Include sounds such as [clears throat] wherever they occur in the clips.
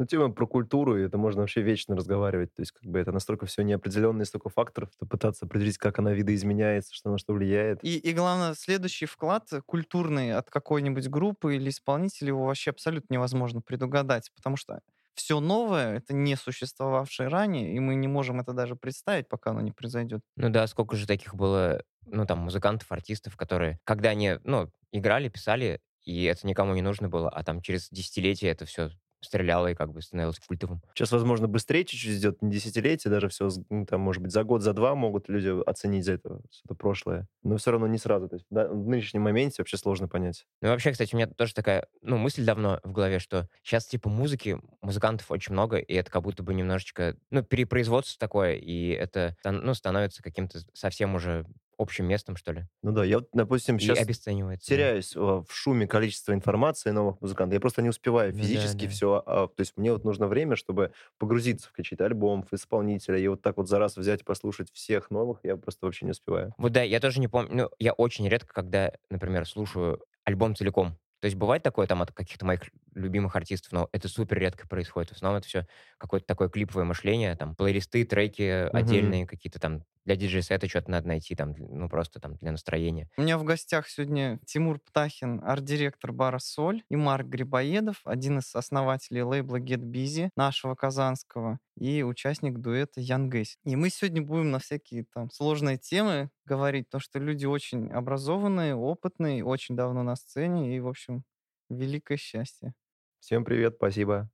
Ну, тема про культуру, и это можно вообще вечно разговаривать. То есть, как бы это настолько все неопределенно, столько факторов, что пытаться определить, как она видоизменяется, что на что влияет. И, и главное, следующий вклад культурный от какой-нибудь группы или исполнителя его вообще абсолютно невозможно предугадать, потому что все новое — это не существовавшее ранее, и мы не можем это даже представить, пока оно не произойдет. Ну да, сколько же таких было, ну там, музыкантов, артистов, которые, когда они, ну, играли, писали, и это никому не нужно было, а там через десятилетия это все стреляло и как бы становилось культовым. Сейчас, возможно, быстрее чуть-чуть идет, не десятилетие, даже все, ну, там, может быть, за год, за два могут люди оценить за это что-то прошлое. Но все равно не сразу. То есть да, в нынешнем моменте вообще сложно понять. Ну, вообще, кстати, у меня тоже такая, ну, мысль давно в голове, что сейчас, типа, музыки, музыкантов очень много, и это как будто бы немножечко, ну, перепроизводство такое, и это, ну, становится каким-то совсем уже общим местом, что ли. Ну да, я вот, допустим, И сейчас обесценивается. да. теряюсь э, в шуме количества информации новых музыкантов. Я просто не успеваю Ну да, физически да. все. то есть мне вот нужно время, чтобы погрузиться в какие-то альбом, в исполнителя, и вот так вот за раз взять и послушать всех новых, я просто вообще не успеваю. Вот да, я тоже не помню, ну, я очень редко, когда, например, слушаю альбом целиком. То есть бывает такое там от каких-то моих любимых артистов, но это супер редко происходит. В основном это все какое-то такое клиповое мышление, там, плейлисты, треки Мгм. отдельные какие-то там, для диджей-сета что-то надо найти, там, ну, просто там для настроения. У меня в гостях сегодня Тимур Птахин, арт-директор бара «Соль», и Марк Грибоедов, один из основателей лейбла Get Busy, нашего казанского, и участник дуэта Ян Гэс. И мы сегодня будем на всякие там сложные темы говорить, то что люди очень образованные, опытные, очень давно на сцене, и, в общем, великое счастье. Всем привет, спасибо.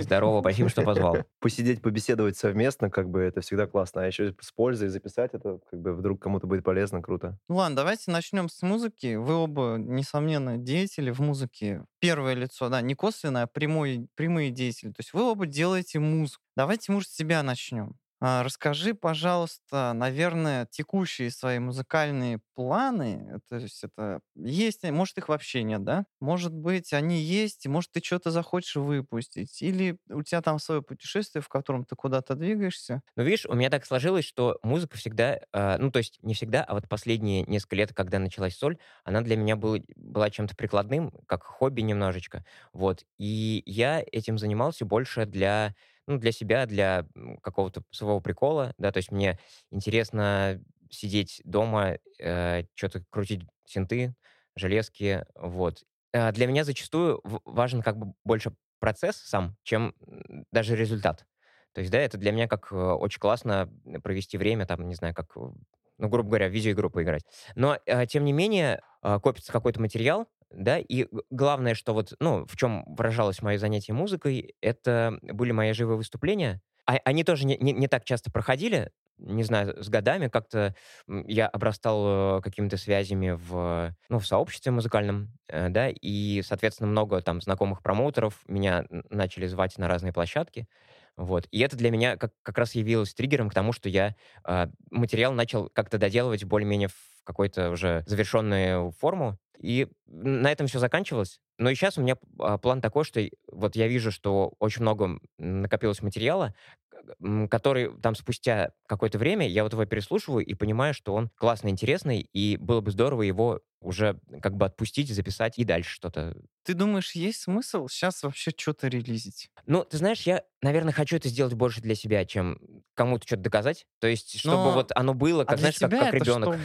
Здорово, спасибо, что позвал. [laughs] Посидеть, побеседовать совместно, как бы это всегда классно. А еще с пользой записать это, как бы вдруг кому-то будет полезно, круто. Ну ладно, давайте начнем с музыки. Вы оба, несомненно, деятели в музыке. Первое лицо, да, не косвенное, а прямой, прямые деятели. То есть вы оба делаете музыку. Давайте, может, с себя начнем. А, Расскажи, пожалуйста, наверное, текущие свои музыкальные планы. То есть это есть, э, может, их вообще нет, да? Может быть, они есть, может, ты что-то захочешь выпустить. Или у тебя там свое путешествие, в котором ты куда-то двигаешься. Ну, видишь, у меня так сложилось, что музыка всегда, э, ну, то есть не всегда, а вот последние несколько лет, когда началась соль, она для меня была, была чем-то прикладным, как хобби немножечко, вот. И я этим занимался больше для, ну, для себя, для какого-то своего прикола, да, то есть мне интересно сидеть дома, что-то крутить синты, железки, вот. А Для меня зачастую важен как бы больше процесс сам, чем даже результат. То есть, да, это для меня как э, очень классно провести время, там, не знаю, как, э, ну, грубо говоря, в видеоигру поиграть. Но, э, тем не менее, э, копится какой-то материал, да, и главное, что вот, ну, в чем выражалось мое занятие музыкой, это были мои живые выступления. А- они тоже не, не- не так часто проходили, не знаю, с годами как-то я обрастал э, какими-то связями в, ну, в сообществе музыкальном, э, да, и, соответственно, много там знакомых промоутеров меня начали звать на разные площадки, вот. И это для меня как, как раз явилось триггером к тому, что я э, материал начал как-то доделывать более-менее какой-то уже завершенную форму. И на этом все заканчивалось. Но и сейчас у меня а, план такой, что вот я вижу, что очень много накопилось материала, который там спустя какое-то время я вот его переслушиваю и понимаю, что он классный, интересный, и было бы здорово его уже как бы отпустить, записать и дальше что-то Ты думаешь, есть смысл сейчас вообще что-то релизить? ну, ты знаешь, я, наверное, хочу это сделать больше для себя, чем кому-то что-то доказать. То есть, чтобы Но- вот оно было, А как, для знаешь, как, как ребенок.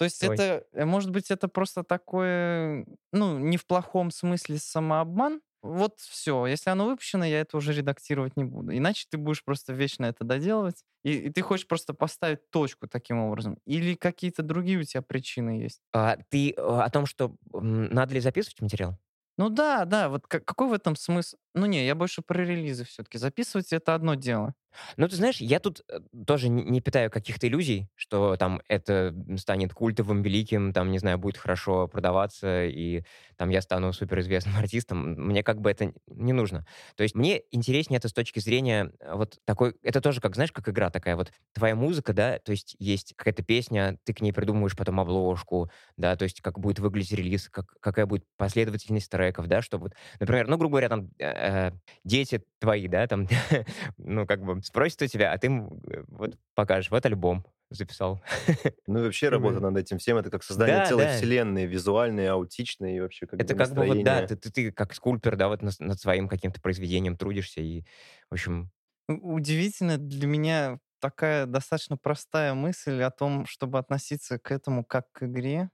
То есть Ой. это, э, может быть, это просто такое, ну, не в плохом смысле самообман? Вот все. Если оно выпущено, я это уже редактировать не буду. Иначе ты будешь просто вечно это доделывать. И, и ты хочешь просто поставить точку таким образом. Или какие-то другие у тебя причины есть? А, ты э, о том, что надо ли записывать материал? Ну да, да, вот ка- какой в этом смысл? Ну не, я больше про релизы все-таки. Записывать это одно дело. Ну, ты знаешь, я тут э, тоже не, питаю каких-то иллюзий, что там это станет культовым, великим, там, не знаю, будет хорошо продаваться, и там я стану суперизвестным [laughs] артистом. Мне как бы это не нужно. То есть мне интереснее это с точки зрения э, вот такой... Это тоже, как, знаешь, как игра такая вот. Твоя музыка, да, то есть есть какая-то песня, ты к ней придумываешь потом обложку, да, то есть как будет выглядеть релиз, как, какая будет последовательность треков, да, чтобы например, ну, грубо говоря, там, э, дети твои, да, там, [laughs] ну, как бы спросят у тебя, а ты им э, вот покажешь, вот альбом, записал. [laughs] Ну и вообще работа над этим всем, это как создание Да, целой да. вселенной, визуальной, аутичной и вообще как Это бы как бы вот, да, ты, ты, ты как скульптор, да, вот над, над своим каким-то произведением трудишься, и, в общем, Удивительно для меня такая достаточно простая мысль о том, чтобы относиться к этому как к игре.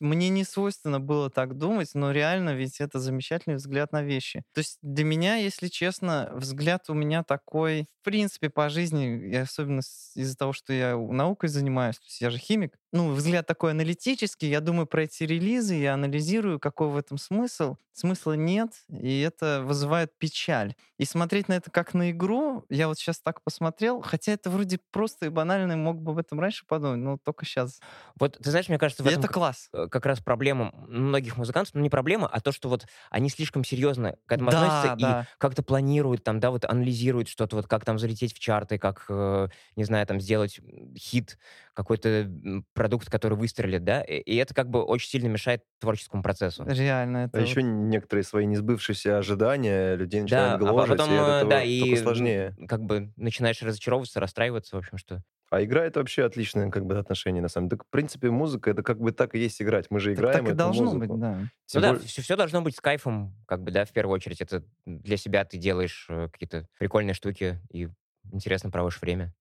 Мне не свойственно было так думать, но реально ведь это замечательный взгляд на вещи. То есть для меня, если честно, взгляд у меня такой, в принципе, по жизни, и особенно из-за того, что я наукой занимаюсь, то есть я же химик, ну, взгляд такой аналитический, я думаю про эти релизы, я анализирую, какой в этом смысл. Смысла нет, и это вызывает печаль. И смотреть на это как на игру, я вот сейчас так посмотрел, хотя это вроде просто и банально, мог бы об этом раньше подумать, но только сейчас. вот, ты знаешь, мне кажется, в И этом это как- класс. э, как раз проблема многих музыкантов, ну не проблема, а то, что вот они слишком серьезно к этому Да, относятся и да. как-то планируют там, да, вот анализируют что-то, вот как там залететь в чарты, как, э, не знаю, там сделать хит, какой-то продукт, который выстрелит, да, и, и это как бы очень сильно мешает творческому процессу. Реально, это А вот- еще некоторые свои несбывшиеся ожидания людей Да, начинают а гложить, потом, и э, да, и сложнее. как бы начинаешь разочаровываться, расстраиваться, в общем, что... А игра это вообще отличное как бы отношение на самом деле. Так, в принципе, музыка это как бы так и есть играть. Мы же так, играем так и эту должно музыку. быть, да. Тем ну да, более- все, все должно быть с кайфом, как бы, да, в первую очередь. Это для себя ты делаешь э, какие-то прикольные штуки и интересно проводишь время.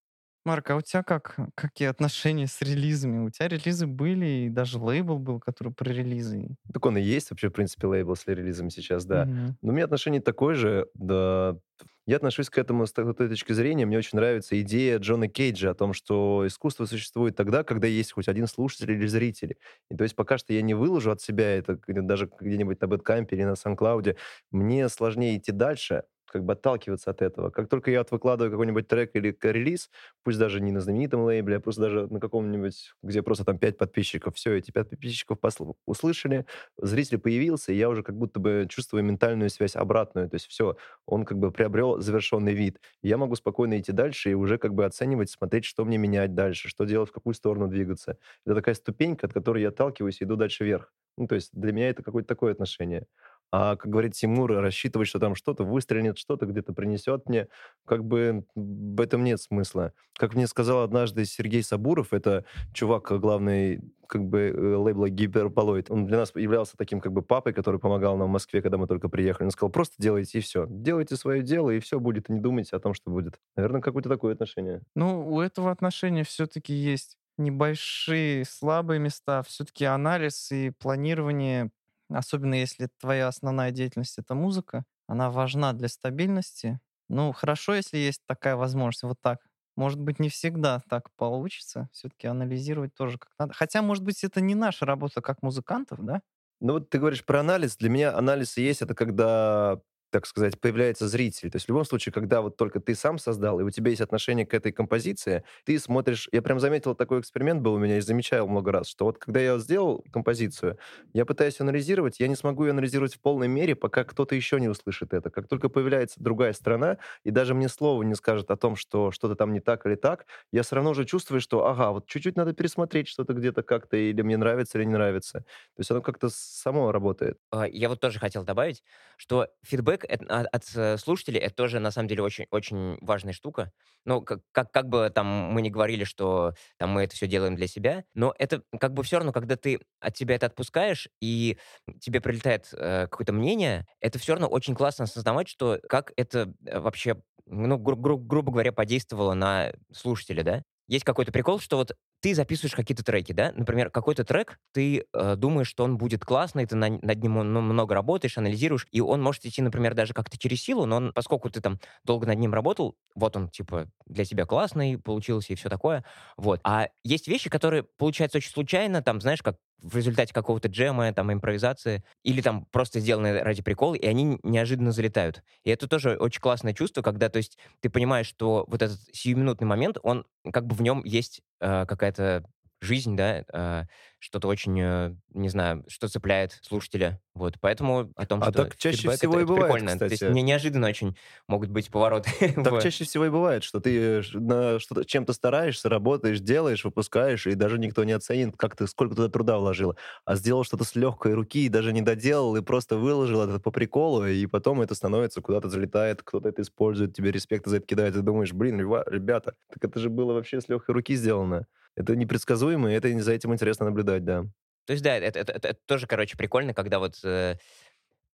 Марк, а у тебя как? Какие отношения с релизами? У тебя релизы были, и даже лейбл был, который про релизы. Так он и есть вообще, в принципе, лейбл с релизами сейчас, да. Мгм. Но у меня отношение такое же, да. Я отношусь к этому с той точки зрения. Мне очень нравится идея Джона Кейджа о том, что искусство существует тогда, когда есть хоть один слушатель или зритель. И то есть пока что я не выложу от себя это даже где-нибудь на Бэткампе или на Сан-Клауде, мне сложнее идти дальше, как бы отталкиваться от этого. Как только я вот выкладываю какой-нибудь трек или релиз, пусть даже не на знаменитом лейбле, а просто даже на каком-нибудь, где просто там 5 подписчиков, все, эти 5 подписчиков посл- услышали, зритель появился, и я уже как будто бы чувствую ментальную связь обратную. То есть все, он как бы приобрел завершенный вид. Я могу спокойно идти дальше и уже как бы оценивать, смотреть, что мне менять дальше, что делать, в какую сторону двигаться. Это такая ступенька, от которой я отталкиваюсь и иду дальше вверх. Ну, то есть для меня это какое-то такое отношение. А, как говорит Тимур, рассчитывать, что там что-то выстрелит, что-то где-то принесет мне, как бы в этом нет смысла. Как мне сказал однажды Сергей Сабуров, это чувак, э, главный как бы э, лейбла Гиперполоид. Он для нас являлся таким как бы папой, который помогал нам в Москве, когда мы только приехали. Он сказал, просто делайте и все. Делайте свое дело, и все будет, и не думайте о том, что будет. Наверное, какое-то такое отношение. Ну, у этого отношения все-таки есть небольшие слабые места. Все-таки анализ и планирование, особенно если твоя основная деятельность это музыка, она важна для стабильности. Ну, хорошо, если есть такая возможность. Вот так. Может быть, не всегда так получится. Все-таки анализировать тоже как надо. Хотя, может быть, это не наша работа как музыкантов, да? Ну вот ты говоришь про анализ. Для меня анализ и есть это когда так сказать, появляется зритель. То есть в любом случае, когда вот только ты сам создал, и у тебя есть отношение к этой композиции, ты смотришь... Я прям заметил, такой эксперимент был у меня, и замечал много раз, что вот когда я сделал композицию, я пытаюсь анализировать, я не смогу ее анализировать в полной мере, пока кто-то еще не услышит это. Как только появляется другая сторона, и даже мне слова не скажет о том, что что-то там не так или так, я все равно уже чувствую, что, ага, вот чуть-чуть надо пересмотреть что-то где-то как-то, или мне нравится, или не нравится. То есть оно как-то само работает. А, Я вот тоже хотел добавить, что фидбэк а- от слушателей это тоже на самом деле очень, очень важная штука. Ну, как, как, как бы там мы не говорили, что там мы это все делаем для себя, но это как бы все равно, когда ты от себя это отпускаешь, и тебе прилетает э, какое-то мнение, это все равно очень классно осознавать, что как это э, вообще, ну, гру- гру- грубо говоря, подействовало на слушателя, да? Есть какой-то прикол, что вот ты записываешь какие-то треки, да? Например, какой-то трек, ты э, думаешь, что он будет классный, ты на- над ним ну, много работаешь, анализируешь, и он может идти, например, даже как-то через силу, но он, поскольку ты там долго над ним работал, вот он, типа, для тебя классный получился и все такое, вот. А есть вещи, которые получаются очень случайно, там, знаешь, как в результате какого-то джема, там, импровизации, или там просто сделаны ради прикола, и они неожиданно залетают. И это тоже очень классное чувство, когда, то есть, ты понимаешь, что вот этот сиюминутный момент, он, как бы в нем есть э, какая-то жизнь, да, э, что-то очень, э, не знаю, что цепляет слушателя. Вот, поэтому о том, А что так чаще всего это, и это бывает, прикольно. То есть кстати. не, неожиданно очень могут быть повороты. [laughs] Так в- чаще всего и бывает, что ты на что-то, чем-то стараешься, работаешь, делаешь, выпускаешь, и даже никто не оценит, как ты, сколько туда труда вложил. А сделал что-то с легкой руки, и даже не доделал, и просто выложил это по приколу, и потом это становится, куда-то залетает, кто-то это использует, тебе респект за это кидает, и думаешь, блин, ребята, так это же было вообще с легкой руки сделано. Это непредсказуемо, и это за этим интересно наблюдать, да. То есть, да, это, это, это, это тоже, короче, прикольно, когда вот э,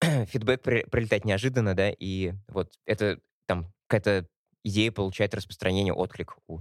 [clears throat] фидбэк при, прилетает неожиданно, да, и вот это там какая-то идея получает распространение, отклик у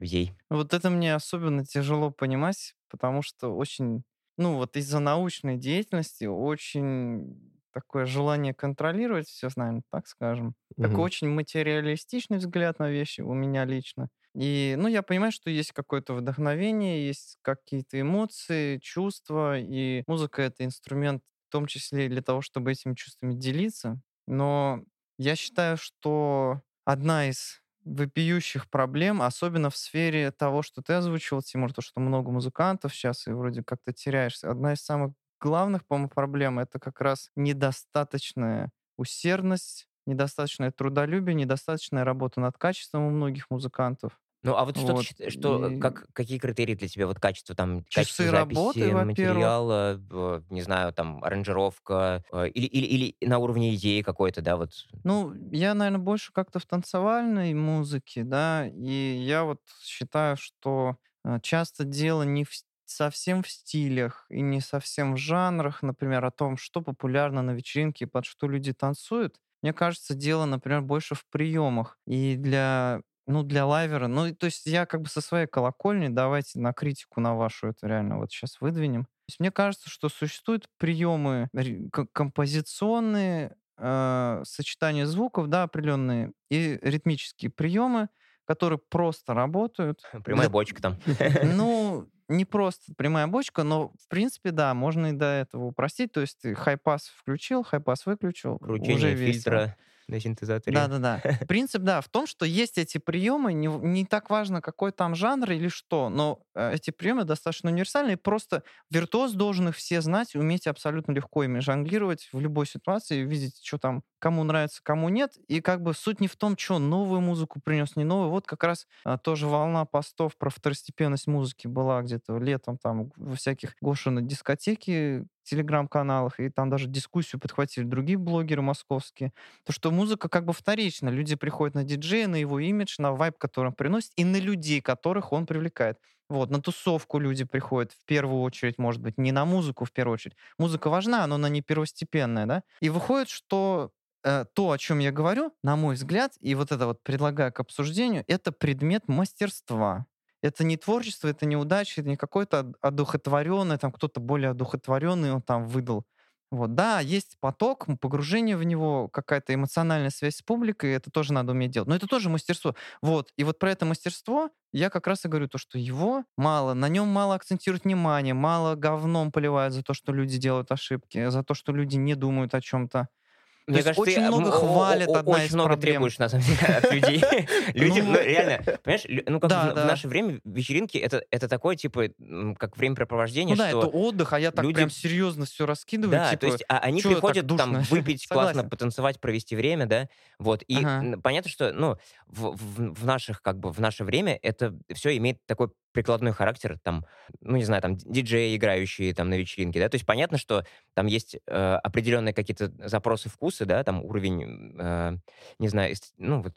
людей. Вот это мне особенно тяжело понимать, потому что очень, ну вот из-за научной деятельности очень такое желание контролировать все, наверное, так скажем. Такой Мгм. очень материалистичный взгляд на вещи у меня лично. И, ну, я понимаю, что есть какое-то вдохновение, есть какие-то эмоции, чувства, и музыка— это инструмент в том числе для того, чтобы этими чувствами делиться. Но я считаю, что одна из вопиющих проблем, особенно в сфере того, что ты озвучивал, Тимур, то, что много музыкантов сейчас, и вроде как ты теряешься. Одна из самых главных, по-моему, проблем— это как раз недостаточная усердность, недостаточное трудолюбие, недостаточная работа над качеством у многих музыкантов. Ну, а вот что, Вот. счит- что И как, какие критерии для тебя вот качество там, качество часы работы, записи, во-первых. материала, э, не знаю, там, аранжировка, э, или, или, или на уровне идеи какой-то, да, вот. Ну, я, наверное, больше как-то в танцевальной музыке, да, и я вот считаю, что э, часто дело не в, совсем в стилях и не совсем в жанрах, например, о том, что популярно на вечеринке и под что люди танцуют. Мне кажется, дело, например, больше в приемах. И для, ну, для лайвера, ну, то есть я как бы со своей колокольни, давайте на критику на вашу это реально вот сейчас выдвинем. То есть мне кажется, что существуют приемы композиционные, э, сочетания звуков, да, определенные, и ритмические приемы, которые просто работают. [laughs] Прямая для- бочка там. Ну, [laughs] не просто прямая бочка, но, в принципе, да, можно и до этого упростить. То есть ты хай-пас включил, хай-пас выключил, уже Кручение весело. На синтезаторе. Да-да-да. [laughs] Принцип, да, в том, что есть эти приемы, не, не так важно, какой там жанр или что, но э, эти приемы достаточно универсальные, и просто виртуоз должен их все знать, уметь абсолютно легко ими жонглировать в любой ситуации, видеть, что там кому нравится, кому нет, и как бы суть не в том, что новую музыку принес, не новую. Вот как раз а, тоже волна постов про второстепенность музыки была где-то летом там во всяких Гоша на дискотеке, телеграм-каналах, и там даже дискуссию подхватили другие блогеры московские, то, что музыка как бы вторична. Люди приходят на диджея, на его имидж, на вайб, который он приносит, и на людей, которых он привлекает. Вот, на тусовку люди приходят в первую очередь, может быть, не на музыку в первую очередь. Музыка важна, но она не первостепенная, да? И выходит, что то, о чем я говорю, на мой взгляд, и вот это вот предлагаю к обсуждению, это предмет мастерства. Это не творчество, это не удача, это не какой-то од- одухотворенный, там кто-то более одухотворенный, он там выдал. Вот, да, есть поток, погружение в него, какая-то эмоциональная связь с публикой, это тоже надо уметь делать. Но это тоже мастерство. Вот, и вот про это мастерство я как раз и говорю, то, что его мало, на нем мало акцентируют внимание, мало говном поливают за то, что люди делают ошибки, за то, что люди не думают о чем-то. Мне кажется, очень ты, много хвалят, одна очень много требуешь, на самом деле, от [laughs] людей. Люди, Ну, ну, реально, понимаешь, ну, как в наше время вечеринки, это такое, типа, как времяпрепровождение, Ну да, это что... отдых, а я так прям серьезно все раскидываю, Да, типа, то есть а, они «Чё так приходят там душно?» выпить, [laughs] классно потанцевать, провести время, да, вот. И понятно, что, ну, в наших, как бы, в наше время это все имеет такой прикладной характер, там, ну, не знаю, там, диджеи, играющие там на вечеринке, да, то есть понятно, что там есть э, определенные какие-то запросы, вкусы, да, там уровень, э, не знаю, эст- ну, вот...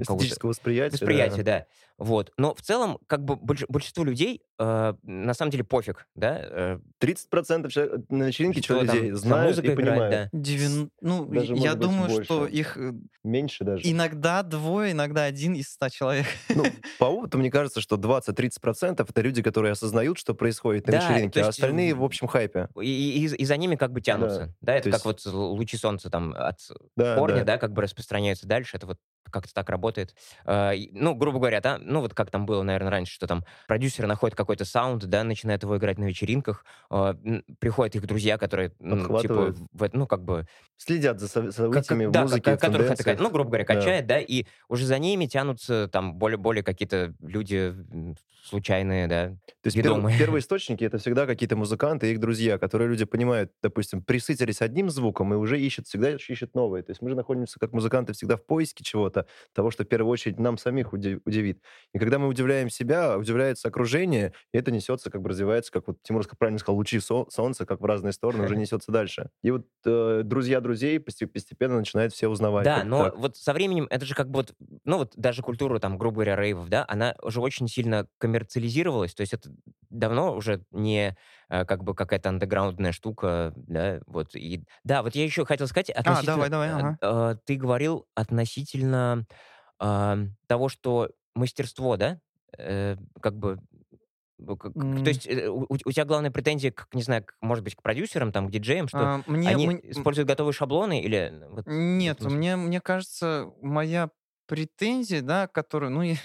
Эстетического восприятия. Восприятие, да. да. Вот. Но в целом, как бы больш- большинству людей э, на самом деле пофиг, да. э, 30% человек на вечеринке что там людей за знают и играет, понимают. да. Девян- Ну, Даже, я быть, думаю, больше. что их э, Меньше даже. иногда двое, иногда один из ста человек. Ну, [laughs] по опыту, мне кажется, что 20-30% это люди, которые осознают, что происходит на Да, вечеринке, а есть, остальные м, в общем хайпе. И, и- и за ними как бы тянутся. Да, это то как есть- вот лучи солнца там от Да, корня, да. да. как бы распространяются дальше. Это вот как-то так работает. А, и, ну, грубо говоря, да, ну вот как там было, наверное, раньше, что там продюсеры находят какой-то саунд, да, начинают его играть на вечеринках, м, приходят их друзья, которые, ну, типа, в ну, как бы Следят за со- Как- событиями как- в да, музыке, в которых это, ну, грубо говоря, Да. качает, да, и уже за ними тянутся там более, более какие-то люди случайные, да. То есть ведомые. первые [laughs] источники это всегда какие-то музыканты и их друзья, которые люди понимают, допустим, присытились одним звуком и уже ищут, всегда ищут новые. То есть мы же находимся как музыканты всегда в поиске чего-то, того, что в первую очередь нам самих уди- удивит. И когда мы удивляем себя, удивляется окружение, и это несется, как бы развивается, как вот Тимур правильно сказал, лучи со- солнца, как в разные стороны, уже [laughs] несется дальше. И вот э, друзья друзей постепенно начинают все узнавать. Да, но так. вот со временем это же как бы вот, ну вот даже культура, там, грубо говоря, рейвов, да, она уже очень сильно коммерциализировалась, то есть это давно уже не э, как бы какая-то андеграундная штука, да, вот, и, да, вот я еще хотел сказать относительно... А, давай, давай, ага. э, ты говорил относительно э, того, что мастерство, да, э, как бы как, mm. То есть э, у, у тебя главная претензия, к, не знаю, к, может быть, к продюсерам, там, к диджеям, что а, мне, они мы... используют готовые шаблоны или... Вот, Нет, вот, мне, мне кажется, моя претензия, да, которую, ну, [laughs] я,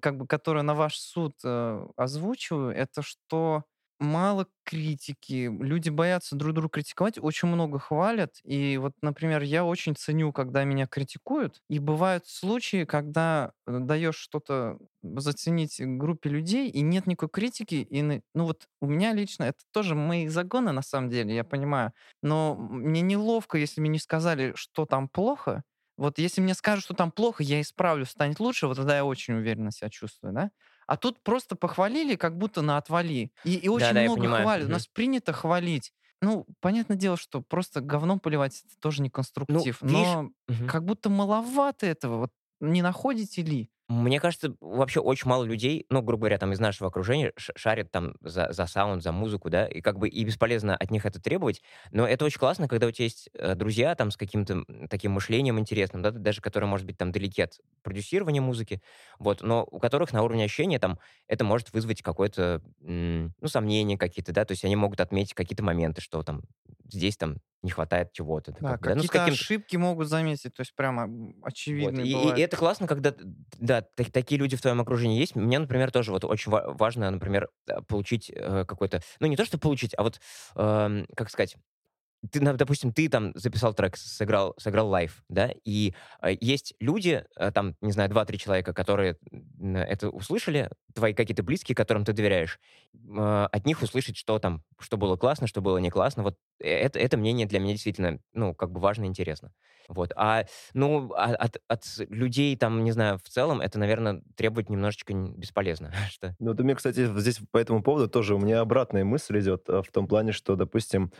как бы, которую на ваш суд э, озвучиваю, это что мало критики, люди боятся друг друга критиковать, очень много хвалят. И вот, например, я очень ценю, когда меня критикуют. И бывают случаи, когда э, даешь что-то заценить группе людей, и нет никакой критики. И, ну вот у меня лично, это тоже мои загоны на самом деле, я понимаю. Но мне неловко, если мне не сказали, что там плохо. Вот если мне скажут, что там плохо, я исправлю, станет лучше, вот тогда я очень уверенно себя чувствую, да? А тут просто похвалили, как будто на отвали. И, и очень да, много хвалят. У нас принято хвалить. Ну, понятное дело, что просто говном поливать это тоже не ну, конструктив. Ну, но видишь... как будто маловато этого. Вот не находите ли? Мне кажется, вообще очень мало людей, ну, грубо говоря, там из нашего окружения шарят там за, за саунд, за музыку, да, и как бы и бесполезно от них это требовать, но это очень классно, когда у тебя есть э, друзья там с каким-то таким мышлением интересным, да, даже которые, может быть, там далеки от продюсирования музыки, вот, но у которых на уровне ощущения там это может вызвать какое-то, ну, сомнение какие-то, да, то есть они могут отметить какие-то моменты, что там здесь там не хватает чего-то. Да, как, какие-то да? ну, ошибки могут заметить, то есть прямо очевидно. Вот. И, и это классно, когда да, так, такие люди в твоем окружении есть. Мне, например, тоже вот очень важно, например, э, получить э, какой-то, ну не то что получить, а вот, э, как сказать, ты, допустим, ты там записал трек, сыграл, сыграл live, да, и э, есть люди, э, там, не знаю, два-три человека, которые это услышали, твои какие-то близкие, которым ты доверяешь, э, от них услышать, что там, что было классно, что было не классно, вот это, это мнение для меня действительно, ну, как бы важно и интересно. Вот. А, ну, а, от, от людей, там, не знаю, в целом, это, наверное, требовать немножечко бесполезно. [laughs] что... Ну, это мне, кстати, здесь по этому поводу тоже у меня обратная мысль идет в том плане, что, допустим,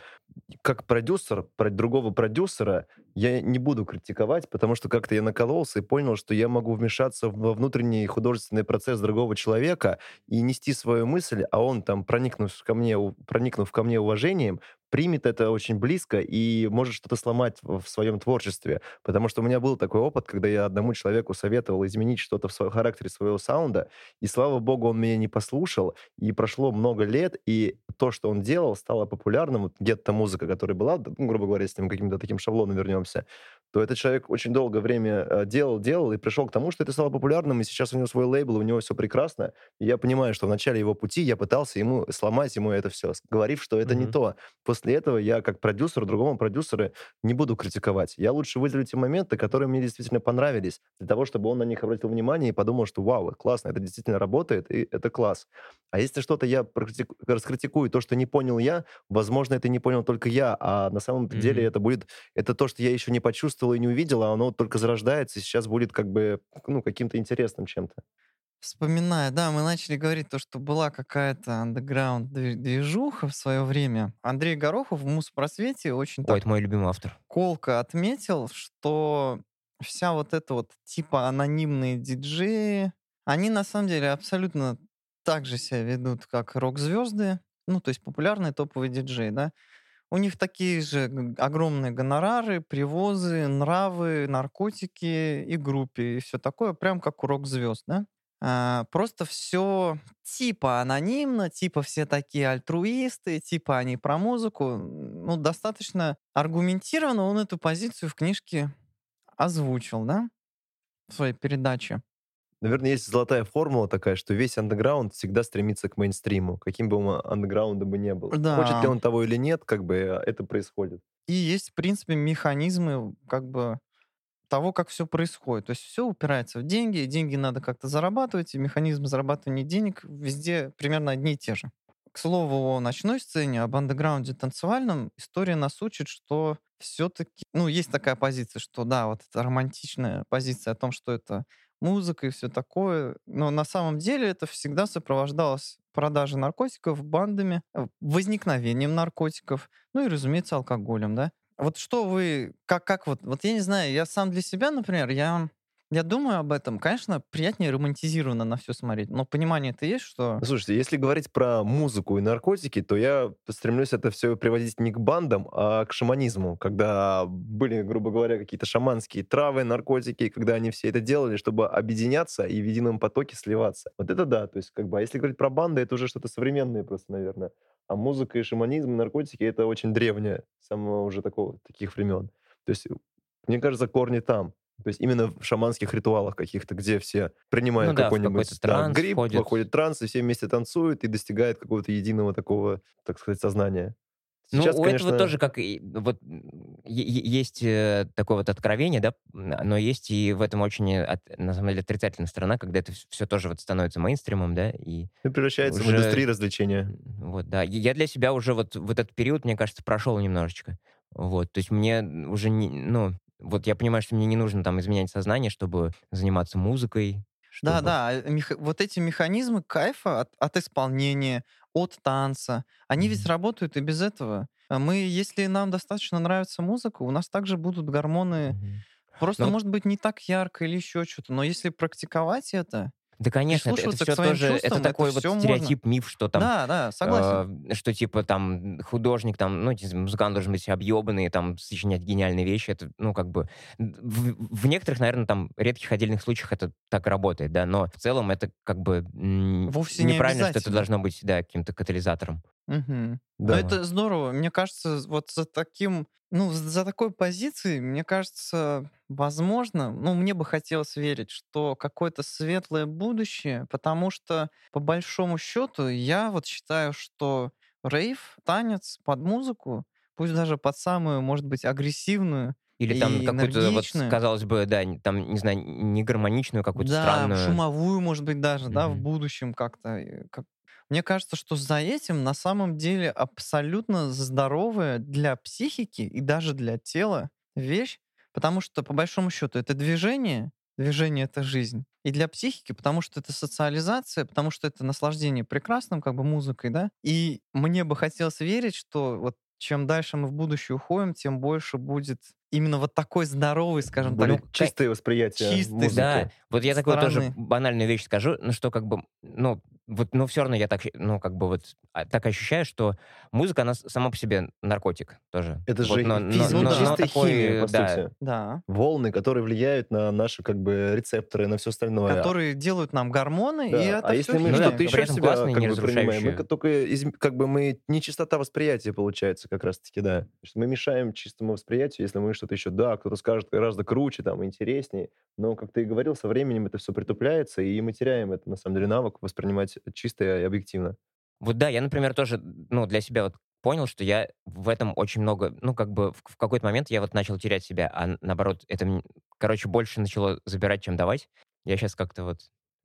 как продюсер, про другого продюсера я не буду критиковать, потому что как-то я накололся и понял, что я могу вмешаться во внутренний художественный процесс другого человека и нести свою мысль, а он там, проникнув ко мне, проникнув ко мне уважением, примет это очень близко и может что-то сломать в своем творчестве. Потому что у меня был такой опыт, когда я одному человеку советовал изменить что-то в своем характере своего саунда, и, слава богу, он меня не послушал, и прошло много лет, и то, что он делал, стало популярным. Вот где-то музыка, которая была, ну, грубо говоря, с ним каким-то таким шаблоном вернемся, то этот человек очень долгое время э, делал, делал, и пришел к тому, что это стало популярным, и сейчас у него свой лейбл, у него все прекрасно. И я понимаю, что в начале его пути я пытался ему сломать ему это все, говорив, что это mm-hmm. не то. После этого я, как продюсер, другому продюсеру не буду критиковать. Я лучше выделю те моменты, которые мне действительно понравились, для того, чтобы он на них обратил внимание и подумал, что вау, классно, это действительно работает, и это класс. А если что-то я раскритикую, то, что не понял я, возможно, это не понял только я, а на самом mm-hmm. деле это будет, это то, что я еще не почувствовал и не увидел, а оно только зарождается, и сейчас будет как бы, ну, каким-то интересным чем-то. Вспоминая, да, мы начали говорить то, что была какая-то андеграунд движуха в свое время. Андрей Горохов в Муспросвете очень Ой, так это мой любимый автор. колко отметил, что вся вот эта вот типа анонимные диджеи, они на самом деле абсолютно так же себя ведут, как рок-звезды, ну, то есть популярные топовые диджеи, да. У них такие же огромные гонорары, привозы, нравы, наркотики и группе, и все такое, прям как у рок-звезд, да? А, просто все типа анонимно, типа все такие альтруисты, типа они про музыку. Ну, достаточно аргументированно он эту позицию в книжке озвучил, да, в своей передаче. Наверное, есть золотая формула такая, что весь андеграунд всегда стремится к мейнстриму, каким бы он андеграундом бы не был. Да. Хочет ли он того или нет, как бы э, это происходит. И есть, в принципе, механизмы как бы того, как все происходит. То есть все упирается в деньги, деньги надо как-то зарабатывать, и механизмы зарабатывания денег везде примерно одни и те же. К слову, о ночной сцене, об андеграунде танцевальном, история нас учит, что все-таки, ну, есть такая позиция, что да, вот эта романтичная позиция о том, что это музыка и все такое. Но на самом деле это всегда сопровождалось продажей наркотиков бандами, возникновением наркотиков, ну и, разумеется, алкоголем, да. Вот что вы, как, как вот, вот я не знаю, я сам для себя, например, я я думаю об этом. Конечно, приятнее романтизированно на все смотреть, но понимание-то есть, что... Слушайте, если говорить про музыку и наркотики, то я стремлюсь это все приводить не к бандам, а к шаманизму, когда были, грубо говоря, какие-то шаманские травы, наркотики, когда они все это делали, чтобы объединяться и в едином потоке сливаться. Вот это да, то есть как бы, а если говорить про банды, это уже что-то современное просто, наверное. А музыка и шаманизм, и наркотики — это очень древнее, самого уже такого, таких времен. То есть, мне кажется, корни там. То есть именно в шаманских ритуалах каких-то, где все принимают Ну да, в какой-нибудь какой-то да, транс гриб, входят. выходит транс, и все вместе танцуют и достигают какого-то единого такого, так сказать, сознания. Ну, Сейчас, у конечно, этого тоже как и вот есть э, такое вот откровение, да, м, но есть и в этом очень, э, от- на самом деле, отрицательная сторона, когда это все тоже вот становится мейнстримом, да, и ну, превращается в уже- индустрию развлечения. вот, да. И Я для себя уже вот, вот этот период, мне кажется, прошел немножечко. Вот, то есть мне уже, не, ну, вот я понимаю, что мне не нужно там изменять сознание, чтобы заниматься музыкой. Да, чтобы- да, а меха- вот эти механизмы кайфа от, от исполнения, от танца, они ведь Мгм. работают и без этого. А Мы, если нам достаточно нравится музыка, у нас также будут гормоны, Мгм. просто, Ну вот- может быть, не так ярко или еще что-то, но если практиковать это, Да, конечно, это, к все тоже, чувствам, это это такой вот всё можно. стереотип, миф, что там да, да, согласен. Э, что типа там художник, там, ну, не музыкант должен быть объебанный, там, сочинять гениальные вещи. Это, ну, как бы... В, в некоторых, наверное, там, редких отдельных случаях это так работает, да, но в целом это как бы Вовсе не неправильно, что это должно быть, да, каким-то катализатором. Но Да. это здорово. Мне кажется, вот за таким, ну, за такой позицией, мне кажется, возможно, ну, мне бы хотелось верить, что какое-то светлое будущее, потому что, по большому счету, я вот считаю, что рейв, танец под музыку, пусть даже под самую, может быть, агрессивную, Или там какую-то, вот, казалось бы, да, там, не знаю, негармоничную какую-то да, странную... шумовую, может быть, даже, да, в будущем как-то. Как... Мне кажется, что за этим на самом деле абсолютно здоровая для психики и даже для тела вещь, потому что, по большому счету, это движение, движение — это жизнь. И для психики, потому что это социализация, потому что это наслаждение прекрасным, как бы музыкой, да. И мне бы хотелось верить, что вот чем дальше мы в будущее уходим, тем больше будет именно вот такой здоровый, скажем Более так, чистое восприятие чистый, музыки. Да, вот я такую тоже банальную вещь скажу, ну что как бы, ну, вот, но все равно я так, ну, как бы вот а, так ощущаю, что музыка, она сама по себе наркотик тоже. Это Вот, же но- физи- но- ну но- да. чистая такой, химия, по да, сути. Да. Волны, которые влияют на наши как бы рецепторы, на все остальное. которые делают нам гормоны, Да, и это а если мы Ну что-то еще себя классные, как бы принимаем, мы только из- как бы мы не чистота восприятия получается как раз-таки, да. Мы мешаем чистому восприятию, если мы что-то еще, да, кто-то скажет гораздо круче, там, интереснее, но, как ты и говорил, со временем это все притупляется, и мы теряем это, на самом деле, навык воспринимать чисто и объективно. Вот да, я, например, тоже, ну, для себя вот понял, что я в этом очень много, ну, как бы в, в какой-то момент я вот начал терять себя, а наоборот, это, короче, больше начало забирать, чем давать. Я сейчас как-то вот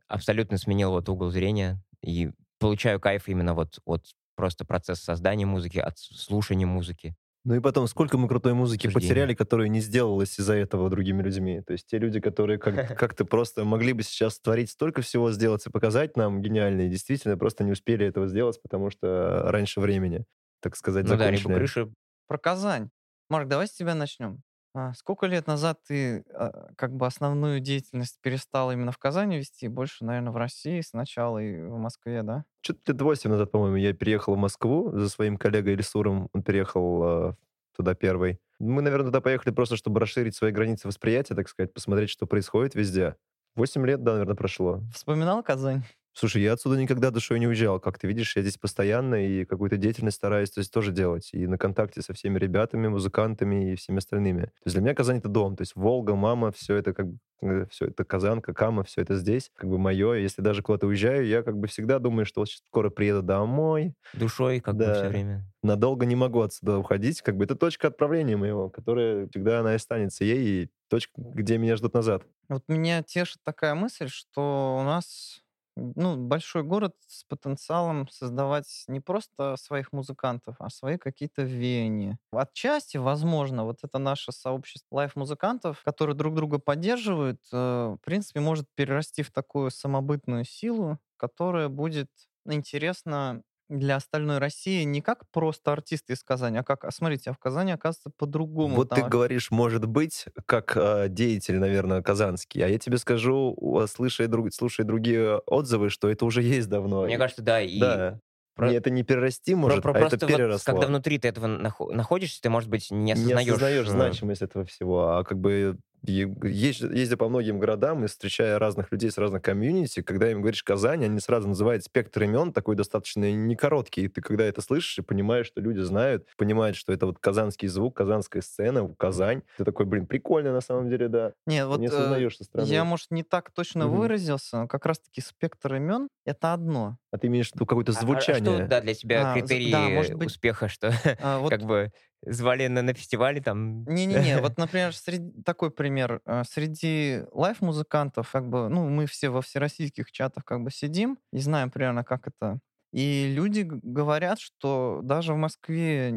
абсолютно сменил вот угол зрения и получаю кайф именно вот от просто процесса создания музыки, от слушания музыки. Ну и потом, сколько мы крутой музыки Суждение. потеряли, которая не сделалась из-за этого другими людьми. То есть те люди, которые как- [laughs] как-то просто могли бы сейчас творить столько всего, сделать и показать нам гениальные, действительно просто не успели этого сделать, потому что раньше времени, так сказать, Ну да, закончили. крыша. Про Казань. Марк, давай с тебя начнем. А, сколько лет назад ты а, как бы основную деятельность перестал именно в Казани вести, больше, наверное, в России сначала и в Москве, да? Что-то лет 8 назад, по-моему, я переехал в Москву за своим коллегой Лисуром. Он переехал э, туда первый. Мы, наверное, туда поехали просто, чтобы расширить свои границы восприятия, так сказать, посмотреть, что происходит везде. 8 лет, да, наверное, прошло. Вспоминал Казань? Слушай, я отсюда никогда душой не уезжал. Как ты видишь, я здесь постоянно и какую-то деятельность стараюсь то есть, тоже делать. И на контакте со всеми ребятами, музыкантами и всеми остальными. То есть для меня Казань — это дом. То есть Волга, мама, все это как бы все это Казанка, Кама, все это здесь, как бы мое. Если даже куда-то уезжаю, я как бы всегда думаю, что вот скоро приеду домой. Душой как бы все Да. время. Надолго не могу отсюда уходить. Как бы это точка отправления моего, которая всегда она и останется ей, и точка, где меня ждут назад. Вот меня тешит такая мысль, что у нас ну, большой город с потенциалом создавать не просто своих музыкантов, а свои какие-то веяния. Отчасти, возможно, вот это наше сообщество лайв-музыкантов, которые друг друга поддерживают, э, в принципе, может перерасти в такую самобытную силу, которая будет интересна для остальной России не как просто артисты из Казани, а как, а смотрите, а в Казани, оказывается, по-другому. Вот ты там говоришь, может быть, как э, деятель, наверное, казанский, а я тебе скажу, слушая, друг, слушая другие отзывы, что это уже есть давно. Мне И- кажется, да, и да. про- Не, это не перерасти про- может, про- а это просто вот переросло. когда внутри ты этого нахо- находишься, ты, может быть, не не осознаешь. осознаешь э, значимость этого всего, а как бы ездя по многим городам и встречая разных людей с разных комьюнити, когда им говоришь Казань, они сразу называют спектр имен такой достаточно не короткий. И ты когда это слышишь и понимаешь, что люди знают, понимают, что это вот казанский звук, казанская сцена, Казань. Ты такой, блин, прикольно на самом деле, да. Нет, вот не э, осознаешь со стороны. я, может, не так точно Мгм. выразился, но как раз-таки спектр имен — это одно. А ты имеешь в виду какое-то а- а- а звучание? что, да, для тебя А, критерии да, может быть. успеха, что А, [laughs] вот как бы звали на, на фестивале там... Не-не-не, вот, например, среди, такой пример. э, Среди лайв-музыкантов, как бы, ну, мы все во всероссийских чатах как бы сидим и знаем примерно, как это. И люди говорят, что даже в Москве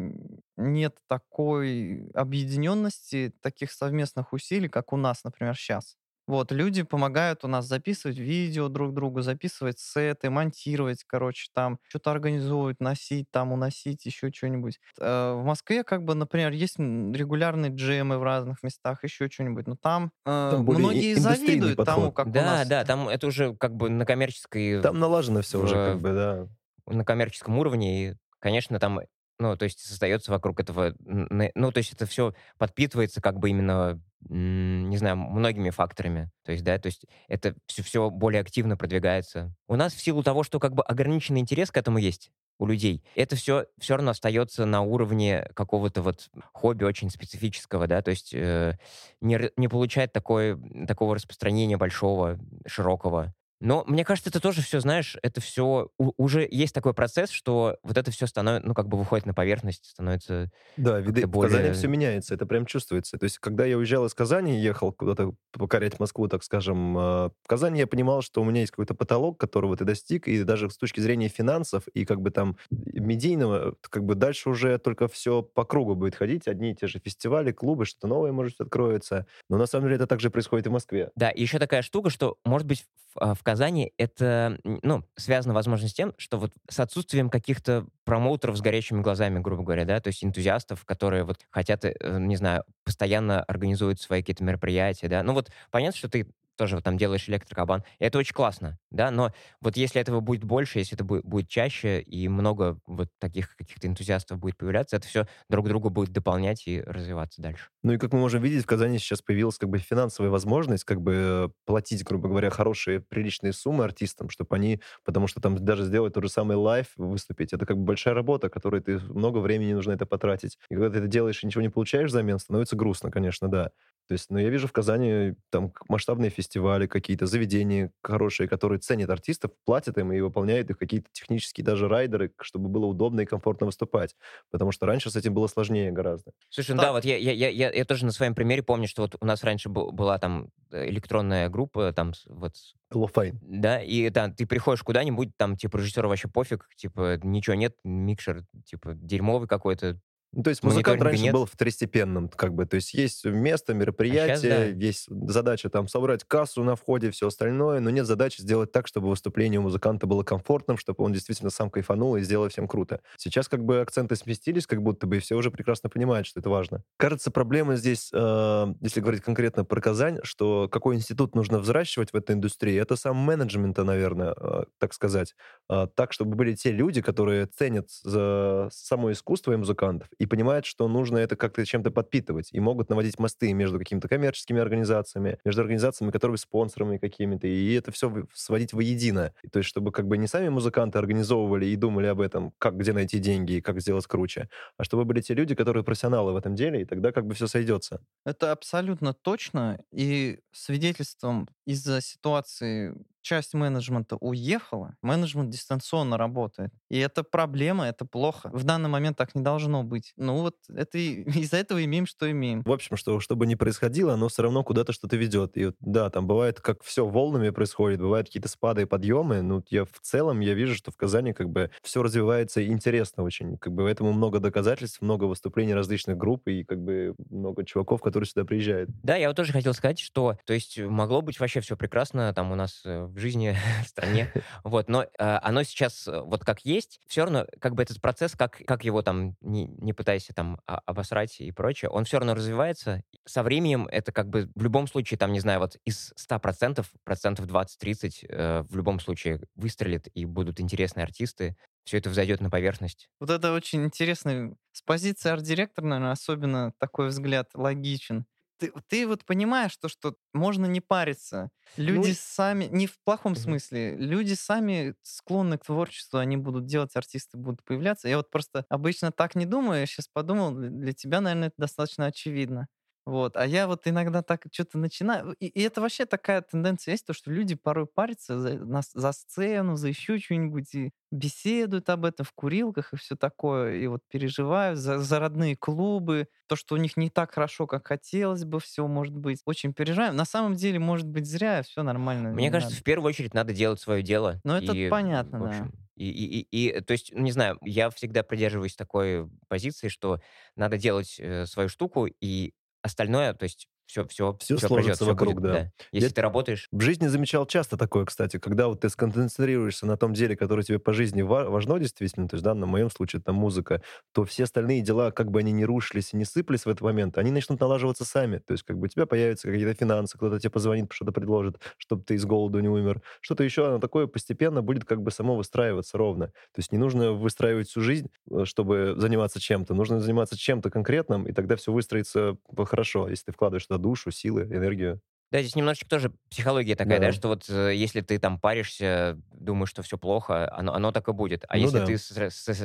нет такой объединенности, таких совместных усилий, как у нас, например, сейчас. Вот, люди помогают у нас записывать видео друг другу, записывать сеты, монтировать, короче, там, что-то организовывать, носить, там, уносить, еще что-нибудь. Э, В Москве, как бы, например, есть регулярные джемы в разных местах, еще что-нибудь, но там, э, Там многие завидуют тому, подход. как у Да, нас. да, там это уже как бы на коммерческой... Там налажено все уже, как бы, да. на коммерческом уровне, и, конечно, там, ну, то есть создается вокруг этого, ну, то есть это все подпитывается как бы именно, не знаю, многими факторами, то есть, да, то есть это все, все более активно продвигается. У нас в силу того, что как бы ограниченный интерес к этому есть у людей, это все все равно остается на уровне какого-то вот хобби очень специфического, да, то есть э, не, не получает такое, такого распространения большого, широкого. Но мне кажется, это тоже все, знаешь, это все уже есть такой процесс, что вот это все становится, ну, как бы выходит на поверхность, становится Да, виды, как-то в Казани более... все меняется, это прям чувствуется. То есть, когда я уезжал из Казани, ехал куда-то покорять Москву, так скажем, э, в Казани я понимал, что у меня есть какой-то потолок, которого ты достиг, и даже с точки зрения финансов и как бы там медийного, как бы дальше уже только все по кругу будет ходить, одни и те же фестивали, клубы, что-то новое, может, откроется. Но на самом деле это также происходит и в Москве. Да, и еще такая штука, что, может быть, в, а, в Казани это, ну, связано, возможно, с тем, что вот с отсутствием каких-то промоутеров с горящими глазами, грубо говоря, да, то есть энтузиастов, которые вот хотят, э, не знаю, постоянно организуют свои какие-то мероприятия, да. Ну вот понятно, что ты тоже там делаешь электрокабан, это очень классно, да, но вот если этого будет больше, если это будет, будет чаще, и много вот таких каких-то энтузиастов будет появляться, это все друг друга будет дополнять и развиваться дальше. Ну и как мы можем видеть, в Казани сейчас появилась как бы финансовая возможность как бы платить, грубо говоря, хорошие, приличные суммы артистам, чтобы они, потому что там даже сделать тот же самый лайв, выступить, это как бы большая работа, которой ты много времени нужно это потратить. И когда ты это делаешь и ничего не получаешь взамен, становится грустно, конечно, да. То есть, но я вижу в Казани там масштабные фестивали какие-то, заведения хорошие, которые ценят артистов, платят им и выполняют их какие-то технические даже райдеры, чтобы было удобно и комфортно выступать. Потому что раньше с этим было сложнее гораздо. Слушай, ну да, вот я, я, я, я, я тоже на своем примере помню, что вот у нас раньше был- была там э, электронная группа, там вот, с- Лофайн. да, и да, ты приходишь куда-нибудь, там, типа, режиссеру вообще пофиг, типа, ничего нет, микшер, типа, дерьмовый какой-то, Ну, то есть музыкант Мониторинга раньше нет. был второстепенным, как бы. То есть есть место, мероприятие, да. есть задача там собрать кассу на входе, все остальное, но нет задачи сделать так, чтобы выступление у музыканта было комфортным, чтобы он действительно сам кайфанул и сделал всем круто. Сейчас как бы акценты сместились, как будто бы, и все уже прекрасно понимают, что это важно. Кажется, проблема здесь, э, если говорить конкретно про Казань, что какой институт нужно взращивать в этой индустрии, это сам менеджмент, наверное, э, так сказать. А, так, чтобы были те люди, которые ценят за само искусство и музыкантов и понимают, что нужно это как-то чем-то подпитывать, и могут наводить мосты между какими-то коммерческими организациями, между организациями, которые спонсорами какими-то, и это все сводить воедино. То есть, чтобы как бы не сами музыканты организовывали и думали об этом, как, где найти деньги и как сделать круче, а чтобы были те люди, которые профессионалы в этом деле, и тогда как бы все сойдется. Это абсолютно точно. И свидетельством из-за ситуации часть менеджмента уехала, менеджмент дистанционно работает. И это проблема, это плохо. В данный момент так не должно быть. Ну вот это [laughs] из-за этого имеем, что имеем. В общем, что, что бы ни происходило, оно все равно куда-то что-то ведет. И вот, да, там бывает, как все волнами происходит, бывают какие-то спады и подъемы. Ну, я в целом, я вижу, что в Казани как бы все развивается интересно очень. Как бы этому много доказательств, много выступлений различных групп и как бы много чуваков, которые сюда приезжают. Да, я вот тоже хотел сказать, что, то есть, могло быть вообще все прекрасно там у нас э, в жизни, [laughs] в стране, вот, но э, оно сейчас э, вот как есть, все равно как бы этот процесс, как, как его там, не, не пытайся там обосрать и прочее, он все равно развивается. Со временем это как бы в любом случае, там, не знаю, вот из 100%, процентов 20-30 э, в любом случае выстрелит и будут интересные артисты, все это взойдет на поверхность. Вот это очень интересно. С позиции арт-директора, наверное, особенно такой взгляд логичен ты, ты вот понимаешь то, что можно не париться. Люди ну, сами, не в плохом смысле, люди сами склонны к творчеству, они будут делать, артисты будут появляться. Я вот просто обычно так не думаю, я сейчас подумал, для тебя, наверное, это достаточно очевидно. Вот. А я вот иногда так что-то начинаю. И, и это вообще такая тенденция есть, то, что люди порой парятся за, на, за сцену, за еще что-нибудь, и беседуют об этом в курилках и все такое, и вот переживают за, за родные клубы, то, что у них не так хорошо, как хотелось бы, все может быть. Очень переживаем. На самом деле, может быть, зря, все нормально. Мне кажется, надо. в первую очередь надо делать свое дело. Ну, это и, понятно, в общем, да. И, и, и, и, то есть, не знаю, я всегда придерживаюсь такой позиции, что надо делать э, свою штуку, и Остальное, то есть все, все, все, все сложится пройдет, вокруг, будет, да. да. Если Я ты работаешь... В жизни замечал часто такое, кстати, когда вот ты сконцентрируешься на том деле, которое тебе по жизни важно действительно, то есть, да, на моем случае это музыка, то все остальные дела, как бы они ни рушились и не сыпались в этот момент, они начнут налаживаться сами. То есть, как бы у тебя появятся какие-то финансы, кто-то тебе позвонит, что-то предложит, чтобы ты из голоду не умер. Что-то еще, оно такое постепенно будет как бы само выстраиваться ровно. То есть не нужно выстраивать всю жизнь, э, чтобы заниматься чем-то. Нужно заниматься чем-то конкретным, и тогда все выстроится хорошо, если ты вкладываешь туда душу, силы, энергию. Да, здесь немножечко тоже психология такая, да, да что вот э, если ты там паришься, думаешь, что все плохо, оно, оно так и будет. А ну, если да. ты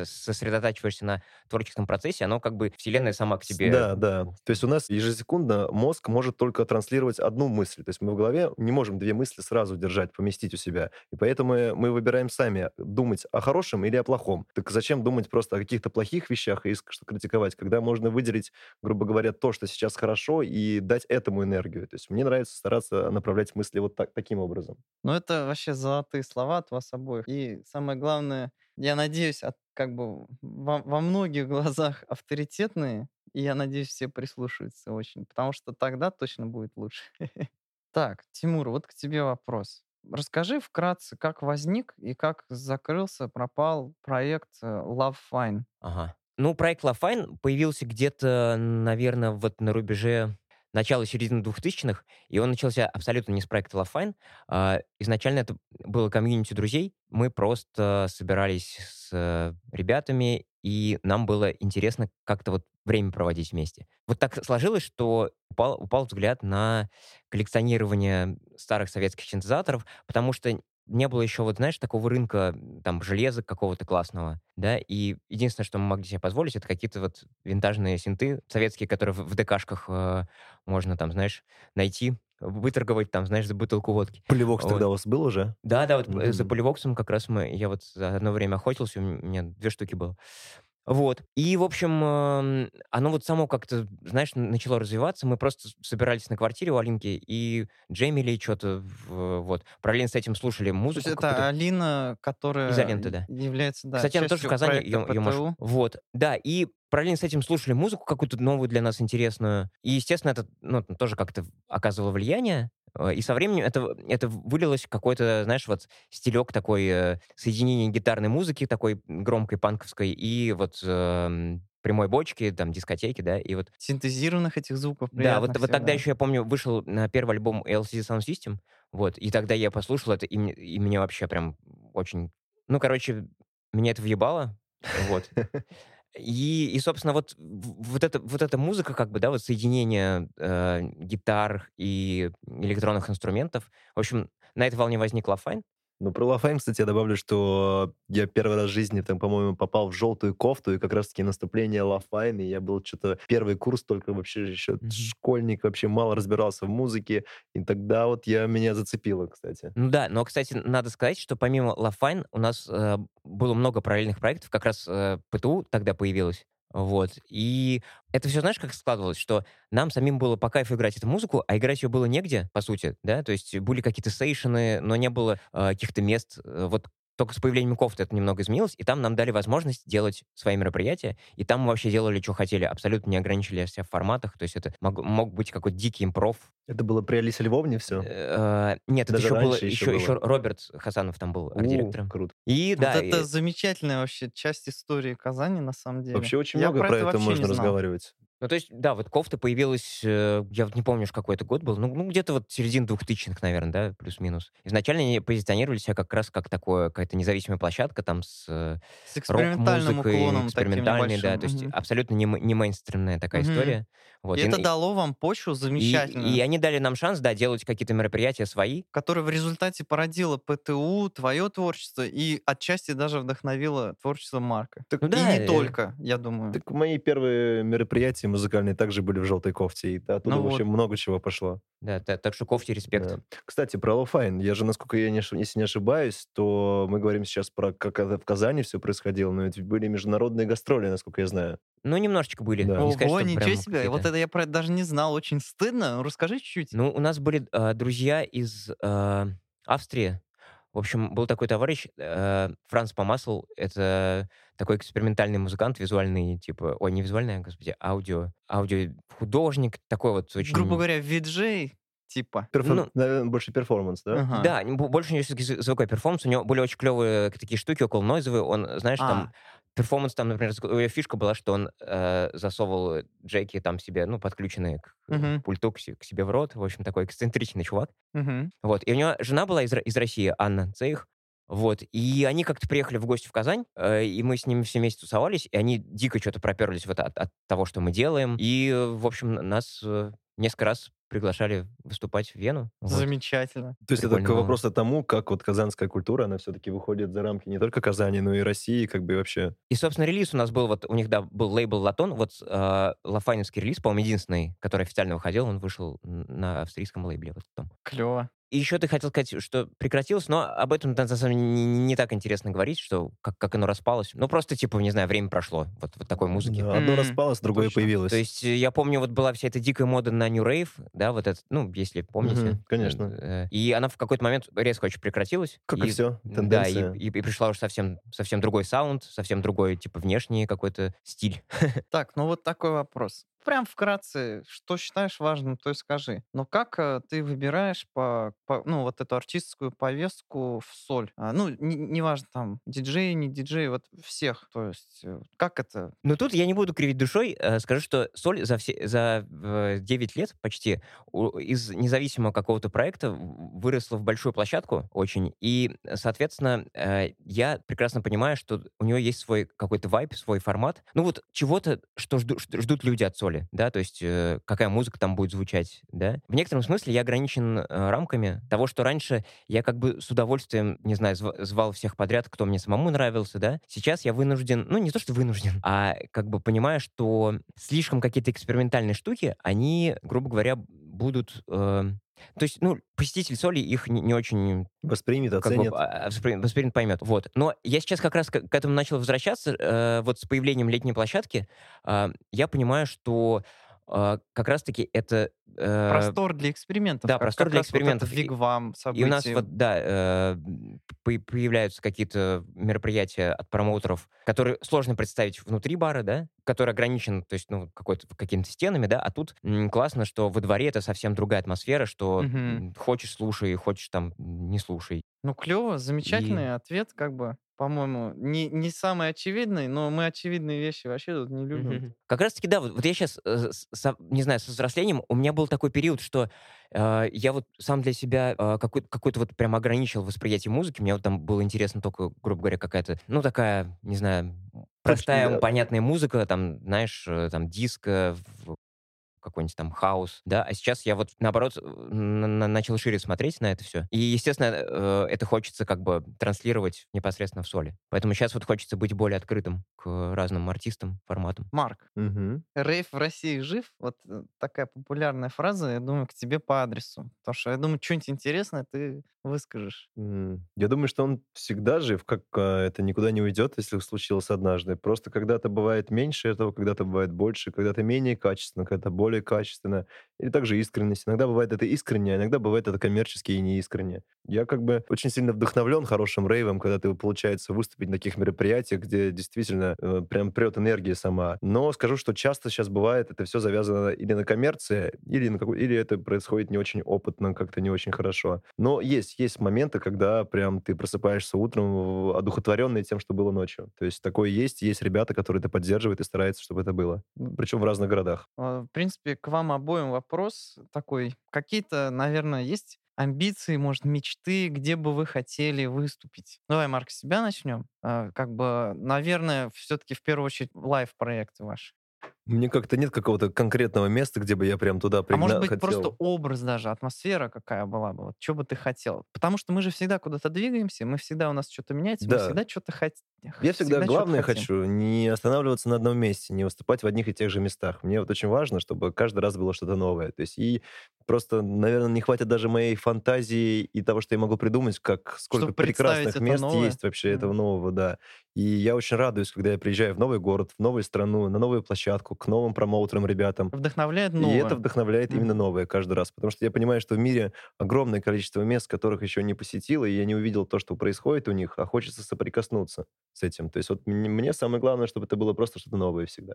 сосредотачиваешься на творческом процессе, оно как бы вселенная сама к тебе. Да, да. То есть у нас ежесекундно мозг может только транслировать одну мысль. То есть мы в голове не можем две мысли сразу держать, поместить у себя. И поэтому мы выбираем сами думать о хорошем или о плохом. Так зачем думать просто о каких-то плохих вещах и что критиковать, когда можно выделить, грубо говоря, то, что сейчас хорошо, и дать этому энергию. То есть мне нравится стараться направлять мысли вот так, таким образом. Ну, это вообще золотые слова от вас обоих. И самое главное, я надеюсь, от, как бы во, во многих глазах авторитетные, и я надеюсь, все прислушаются очень, потому что тогда точно будет лучше. [laughs] Так, Тимур, вот к тебе вопрос. Расскажи вкратце, как возник и как закрылся, пропал проект э, Love Fine. Ага. Ну, проект Love Fine появился где-то, наверное, вот на рубеже начала середины 2000-х, и он начался абсолютно не с проекта Love Fine. А, изначально это было комьюнити друзей. Мы просто собирались с ребятами, и нам было интересно как-то вот время проводить вместе. Вот так сложилось, что упал, упал взгляд на коллекционирование старых советских синтезаторов, потому что не было еще, вот знаешь, такого рынка там железа какого-то классного, да, и единственное, что мы могли себе позволить, это какие-то вот винтажные синты советские, которые в, в ДКшках э, можно там, знаешь, найти, выторговать там, знаешь, за бутылку водки. Полевокс вот. тогда у вас был уже? Да, да, вот mm-hmm. за полевоксом как раз мы, я вот за одно время охотился, у меня две штуки было. Вот. И, в общем, оно вот само как-то, знаешь, начало развиваться. Мы просто собирались на квартире у Алинки и джемили что-то, вот. Параллельно с этим слушали музыку. То есть это Алина, которая Изоленты, да. является, да, Кстати, она тоже в Казани, ее, ее можешь... Вот, да, и параллельно с этим слушали музыку какую-то новую для нас интересную. И, естественно, это ну, тоже как-то оказывало влияние. Э, и со временем это, это вылилось в какой-то, знаешь, вот стилек такой э, соединения гитарной музыки, такой громкой панковской, и вот э, прямой бочки, там, дискотеки, да, и вот... Синтезированных этих звуков Да, вот, вот тогда еще, я помню, вышел на первый альбом LCD Soundsystem, вот, и тогда я послушал это, и, и меня вообще прям очень... Ну, короче, меня это въебало, вот. [laughs] И, и, собственно, вот, вот, эта, вот эта музыка, как бы, да, вот соединение э, гитар и электронных инструментов, в общем, на этой волне возник Лафайн. Ну, про Лафайн, кстати, я добавлю, что я первый раз в жизни, там, по-моему, попал в желтую кофту, и как раз-таки на выступление Лафайн, и я был что-то первый курс, только вообще еще Мгм. школьник, вообще мало разбирался в музыке, и тогда вот я, меня зацепило, кстати. Ну да, но, кстати, надо сказать, что помимо Лафайн у нас э, было много параллельных проектов, как раз э, ПТУ тогда появилось. Вот. И это все, знаешь, как складывалось, что нам самим было по кайфу играть эту музыку, а играть ее было негде, по сути, да, то есть были какие-то сейшены, но не было э, каких-то мест. Э, Вот только с появлением кофты это немного изменилось, и там нам дали возможность делать свои мероприятия, и там мы вообще делали, что хотели, абсолютно не ограничили себя в форматах, то есть это мог, мог быть какой-то дикий импров. Это было при Алисе Львовне все? Э, Нет, это еще было, еще еще. Роберт Хасанов там был арт-директором. Круто. И Вот да, это и- замечательная вообще часть истории Казани, на самом деле. Вообще очень Я много про это можно разговаривать. Ну, то есть, да, вот кофта появилась, э, я вот не помню, какой это год был, ну, ну, где-то вот середина двухтысячных, наверное, да, плюс-минус. Изначально они позиционировали себя как раз как такое, какая-то независимая площадка там с э, С экспериментальным рок-музыкой, экспериментальной, да, то есть Мгм. абсолютно не, не мейнстримная такая Мгм. история. Вот. И это н- дало вам почву и, замечательную, и они дали нам шанс, да, делать какие-то мероприятия свои. которая в результате породила ПТУ, твое творчество и отчасти даже вдохновила творчество Марка. Так, Ну и да, не э, только, я думаю. так мои первые мероприятия музыкальные также были в желтой кофте, и оттуда Ну вообще вот. много чего пошло. Да, та- так что кофте респект. Да. Кстати, про Лофайн. Я же, насколько я не, если не ошибаюсь, то мы говорим сейчас про как это в Казани все происходило, но ведь были международные гастроли, насколько я знаю. Ну, немножечко были. Да. Не сказать, Ого, ничего прям себе. Вот это я про это даже не знал. Очень стыдно. Расскажи чуть-чуть. Ну, у нас были э, друзья из э, Австрии. В общем, был такой товарищ, э, Франц Помасл. Это такой экспериментальный музыкант, визуальный, типа... Ой, не визуальный, а, господи, аудио. Аудио-художник. Такой вот очень... Грубо говоря, виджей, типа. Перфор- Ну- наверное, больше перформанс, да? Ага. Да, больше у него все-таки звуковой перформанс. У него были очень клевые такие штуки около нойзовые. Он, знаешь, там... Перформанс там, например, у него фишка была, что он э, засовывал джеки там себе, ну, подключенные к э, Мгм. пульту к к себе в рот. В общем, такой эксцентричный чувак. мгм. Вот. И у него жена была из, из России, Анна Цейх. Вот. И они как-то приехали в гости в Казань, э, и мы с ними все вместе тусовались, и они дико что-то проперлись вот от, от того, что мы делаем. И, э, в общем, нас э, несколько раз приглашали выступать в Вену. Вот. Замечательно. То есть это Прикольно было. вопрос о тому, как вот казанская культура, она все-таки выходит за рамки не только Казани, но и России, как бы вообще. И, собственно, релиз у нас был, вот у них, да, был лейбл Латон, вот э, лафайновский релиз, по-моему, единственный, который официально выходил, он вышел на австрийском лейбле вот там. Клево. И еще ты хотел сказать, что прекратилось, но об этом на самом деле не, не так интересно говорить, что как, как оно распалось. Ну, просто, типа, не знаю, время прошло, вот, вот такой музыки. Да, одно распалось, другое точно. появилось. То есть я помню, вот была вся эта дикая мода на New Rave, да, вот это, ну, если помните. Мгм, конечно. Э, И она в какой-то момент резко очень прекратилась. как и, все, Да, и, тенденция. и, и пришла уже совсем, совсем другой саунд, совсем другой, типа, внешний какой-то стиль. [laughs] Так, ну вот такой вопрос. Прям вкратце, что считаешь важным, то и скажи. Но как э, ты выбираешь по, по- ну, вот эту артистскую повестку в соль? А, ну, не- неважно, там, диджей, не диджей, вот всех. То есть, э, как это? Но тут я не буду кривить душой, э, скажу, что Соль за, все, за э, 9 лет почти у- из независимого какого-то проекта выросла в большую площадку очень, и, соответственно, э, я прекрасно понимаю, что у нее есть свой какой-то вайп, свой формат, ну вот чего-то, что жду- ждут люди от Соли, да, то есть э, какая музыка там будет звучать, да. В некотором смысле я ограничен э, рамками того, что раньше я как бы с удовольствием, не знаю, зв- звал всех подряд, кто мне самому нравился, да. Сейчас я вынужден, ну не то, что вынужден, а как бы понимаю, что слишком какие-то экспериментальные штуки, они, грубо говоря, будут... э, то есть, ну, посетитель соли их не, не очень Воспримет, как бы, оценит. а, воспри- воспримет, поймет. Вот. Но я сейчас как раз к, к этому начал возвращаться. э, вот с появлением летней площадки а, я понимаю, что а, как раз-таки это... э, Простор для экспериментов. да, простор для вот экспериментов. И- Вигвам, и события. у нас вот, да, э, по- появляются какие-то мероприятия от промоутеров, которые сложно представить внутри бара, да, который ограничен, то есть, ну, какой-то, какими-то стенами, да, а тут м, классно, что во дворе это совсем другая атмосфера, что м, хочешь слушай, хочешь там не слушай. Ну, клево, замечательный ответ, как бы, по-моему, не, не самый очевидный, но мы очевидные вещи вообще тут не любим. Мгм. Как раз таки, да, вот, вот я сейчас, не знаю, со взрослением, у меня был такой период, что э, я вот сам для себя э, какой- какой-то вот прям ограничил восприятие музыки. Мне вот там было интересно только, грубо говоря, какая-то, ну, такая, не знаю, простая, да. понятная музыка, там, знаешь, э, там, диско, в- какой-нибудь там хаус, да, а сейчас я вот, наоборот, начал шире смотреть на это все. И, естественно, э, это хочется как бы транслировать непосредственно в соли. Поэтому сейчас вот хочется быть более открытым к разным артистам, форматам. Марк, Мгм. рейв в России жив? Вот э, такая популярная фраза, я думаю, к тебе по адресу. Потому что я думаю, что-нибудь интересное ты выскажешь. Я думаю, что он всегда жив, как а, это никуда не уйдет, если случилось однажды. Просто когда-то бывает меньше этого, когда-то бывает больше, когда-то менее качественно, когда-то более качественно. Или также искренность. Иногда бывает это искренне, а иногда бывает это коммерчески и неискренне. Я как бы очень сильно вдохновлен хорошим рейвом, когда ты получается выступить на таких мероприятиях, где действительно э, прям прет энергия сама. Но скажу, что часто сейчас бывает, это все завязано или на коммерции, или, на какой, или это происходит не очень опытно, как-то не очень хорошо. Но есть, есть моменты, когда прям ты просыпаешься утром одухотворенный тем, что было ночью. То есть такое есть, есть ребята, которые это поддерживают и стараются, чтобы это было. Причем в разных городах. А, В принципе, к вам обоим вопрос такой. Какие-то, наверное, есть амбиции, может, мечты, где бы вы хотели выступить? Давай, Марк, с себя начнем. А, Как бы, наверное, все-таки в первую очередь лайв-проекты ваши. Мне как-то нет какого-то конкретного места, где бы я прям туда А пригна- может быть, хотел. просто образ даже, атмосфера какая была бы, вот что бы ты хотел? Потому что мы же всегда куда-то двигаемся, мы всегда у нас что-то меняется, мы Да. всегда что-то хотим. Я всегда главное хочу не останавливаться на одном месте, не выступать в одних и тех же местах. Мне вот очень важно, чтобы каждый раз было что-то новое. То есть и просто, наверное, не хватит даже моей фантазии и того, что я могу придумать, как сколько Чтобы прекрасных мест новое. есть вообще этого нового, да. И я очень радуюсь, когда я приезжаю в новый город, в новую страну, на новую площадку, к новым промоутерам, ребятам. Вдохновляет И новое. это вдохновляет именно Мгм. новое каждый раз. Потому что я понимаю, что в мире огромное количество мест, которых еще не посетил, и я не увидел то, что происходит у них, а хочется соприкоснуться с этим. То есть вот мне самое главное, чтобы это было просто что-то новое всегда.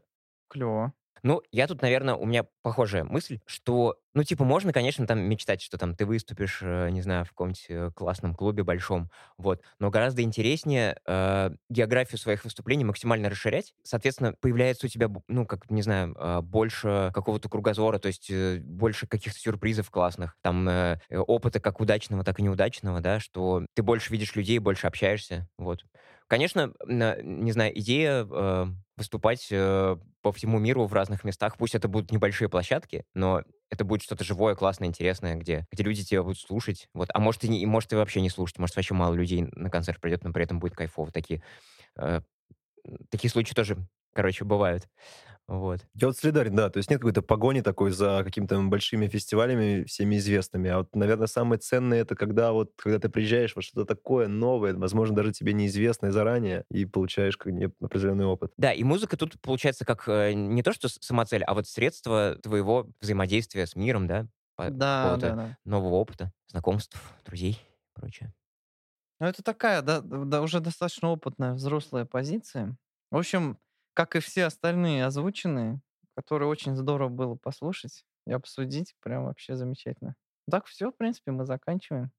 Клево. Ну, я тут, наверное, у меня похожая мысль, что, ну, типа, можно, конечно, там мечтать, что там ты выступишь, э, не знаю, в каком-нибудь э, классном клубе большом, вот. Но гораздо интереснее э, географию своих выступлений максимально расширять. Соответственно, появляется у тебя, ну, как, не знаю, э, больше какого-то кругозора, то есть э, больше каких-то сюрпризов классных, там, э, опыта как удачного, так и неудачного, да, что ты больше видишь людей, больше общаешься, вот. Конечно, не знаю, идея выступать э, по всему миру в разных местах, пусть это будут небольшие площадки, но это будет что-то живое, классное, интересное, где, где люди тебя будут слушать. Вот. А может и, не, может и вообще не слушать, может вообще мало людей на концерт придет, но при этом будет кайфово. Такие, э, такие случаи тоже, короче, бывают. Вот. Я вот солидарен, да. То есть нет какой-то погони такой за какими-то большими фестивалями, всеми известными. А вот, наверное, самое ценное это когда вот, когда ты приезжаешь во что-то такое новое, возможно, даже тебе неизвестное заранее, и получаешь как определенный опыт. Да, и музыка тут получается как э, не то, что самоцель, а вот средство твоего взаимодействия с миром, да, по- Да, да, да. нового опыта, знакомств, друзей и прочее. Ну, это такая, да, да, уже достаточно опытная взрослая позиция. В общем, как и все остальные озвученные, которые очень здорово было послушать и обсудить, прям вообще замечательно. Так, все, в принципе, мы заканчиваем.